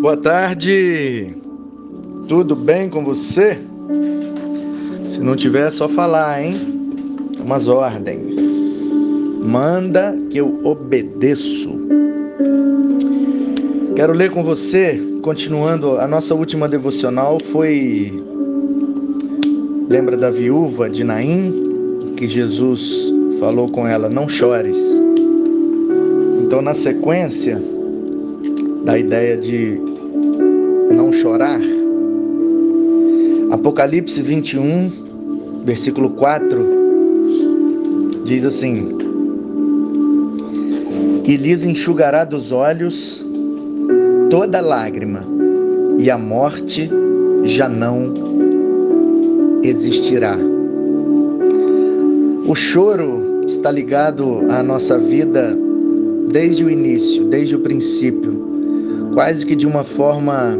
Boa tarde. Tudo bem com você? Se não tiver, é só falar, hein? Umas ordens. Manda que eu obedeço. Quero ler com você, continuando, a nossa última devocional foi. Lembra da viúva de Naim? Que Jesus falou com ela: Não chores. Então, na sequência da ideia de não chorar, Apocalipse 21, versículo 4, diz assim: E lhes enxugará dos olhos toda lágrima, e a morte já não existirá. O choro está ligado à nossa vida desde o início, desde o princípio, quase que de uma forma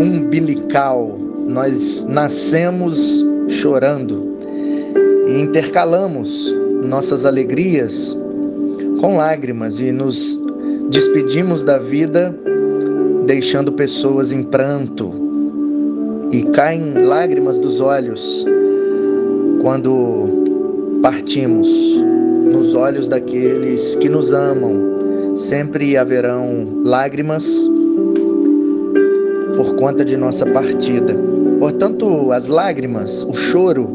umbilical. Nós nascemos chorando e intercalamos nossas alegrias com lágrimas e nos despedimos da vida deixando pessoas em pranto e caem lágrimas dos olhos quando partimos nos olhos daqueles que nos amam. Sempre haverão lágrimas por conta de nossa partida. Portanto, as lágrimas, o choro,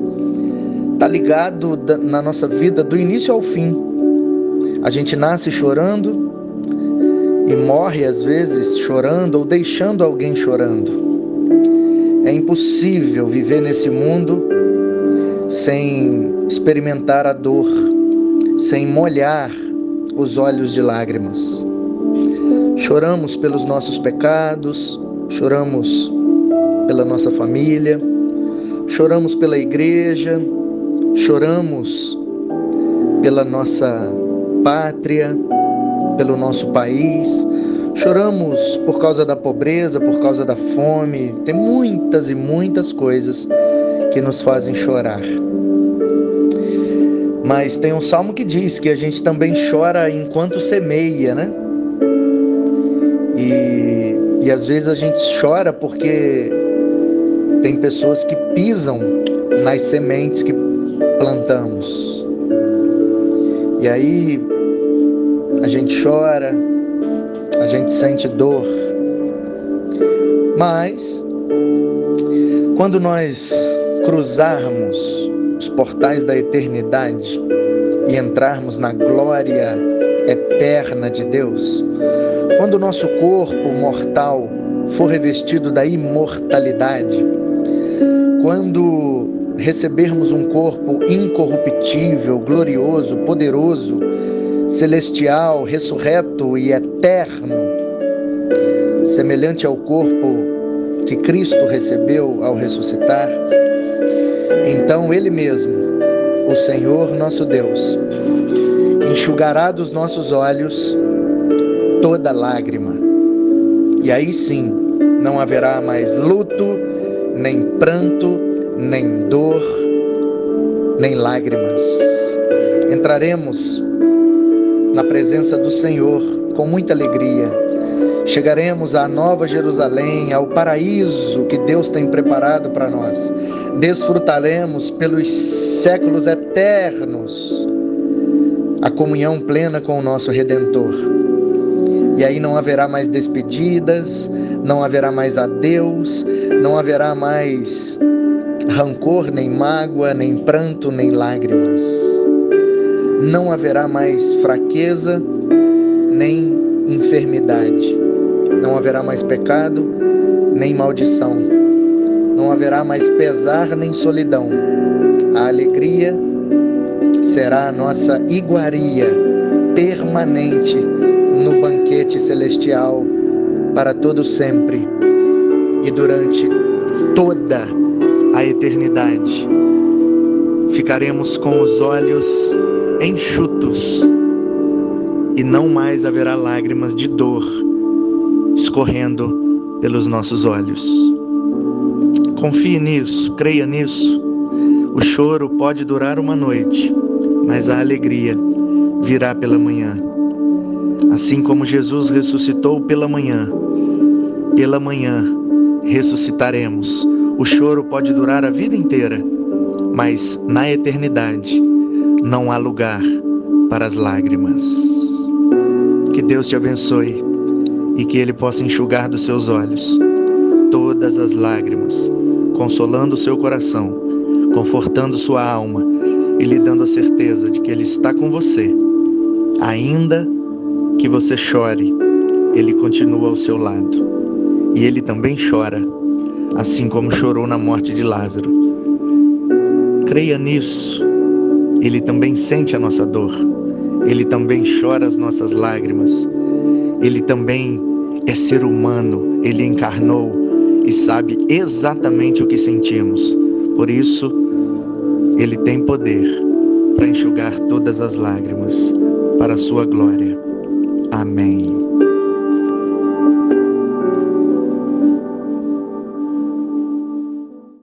está ligado na nossa vida do início ao fim. A gente nasce chorando e morre às vezes chorando ou deixando alguém chorando. É impossível viver nesse mundo sem experimentar a dor, sem molhar os olhos de lágrimas. Choramos pelos nossos pecados, choramos pela nossa família, choramos pela igreja, choramos pela nossa pátria, pelo nosso país, choramos por causa da pobreza, por causa da fome, tem muitas e muitas coisas que nos fazem chorar. Mas tem um salmo que diz que a gente também chora enquanto semeia, né? E, e às vezes a gente chora porque tem pessoas que pisam nas sementes que plantamos. E aí a gente chora, a gente sente dor. Mas quando nós cruzarmos os portais da eternidade e entrarmos na glória eterna de Deus, quando o nosso corpo mortal for revestido da imortalidade, quando recebermos um corpo incorruptível, glorioso, poderoso, celestial, ressurreto e eterno, semelhante ao corpo que Cristo recebeu ao ressuscitar, então Ele mesmo, o Senhor nosso Deus, enxugará dos nossos olhos toda lágrima. E aí sim, não haverá mais luto, nem pranto, nem dor, nem lágrimas. Entraremos na presença do Senhor com muita alegria chegaremos à Nova Jerusalém, ao paraíso que Deus tem preparado para nós. Desfrutaremos pelos séculos eternos a comunhão plena com o nosso Redentor. E aí não haverá mais despedidas, não haverá mais adeus, não haverá mais rancor, nem mágoa, nem pranto, nem lágrimas. Não haverá mais fraqueza, nem enfermidade não haverá mais pecado, nem maldição. Não haverá mais pesar nem solidão. A alegria será a nossa iguaria permanente no banquete celestial para todo sempre e durante toda a eternidade. Ficaremos com os olhos enxutos e não mais haverá lágrimas de dor escorrendo pelos nossos olhos. Confie nisso, creia nisso. O choro pode durar uma noite, mas a alegria virá pela manhã. Assim como Jesus ressuscitou pela manhã, Pela manhã ressuscitaremos. O choro pode durar a vida inteira, mas na eternidade não há lugar para as lágrimas. Que Deus te abençoe e que Ele possa enxugar dos seus olhos todas as lágrimas, consolando o seu coração, confortando sua alma e lhe dando a certeza de que Ele está com você. Ainda que você chore, Ele continua ao seu lado. E Ele também chora, assim como chorou na morte de Lázaro. Creia nisso. Ele também sente a nossa dor. Ele também chora as nossas lágrimas. Ele também é ser humano. Ele encarnou e sabe exatamente o que sentimos. Por isso, ele tem poder para enxugar todas as lágrimas para a sua glória. Amém.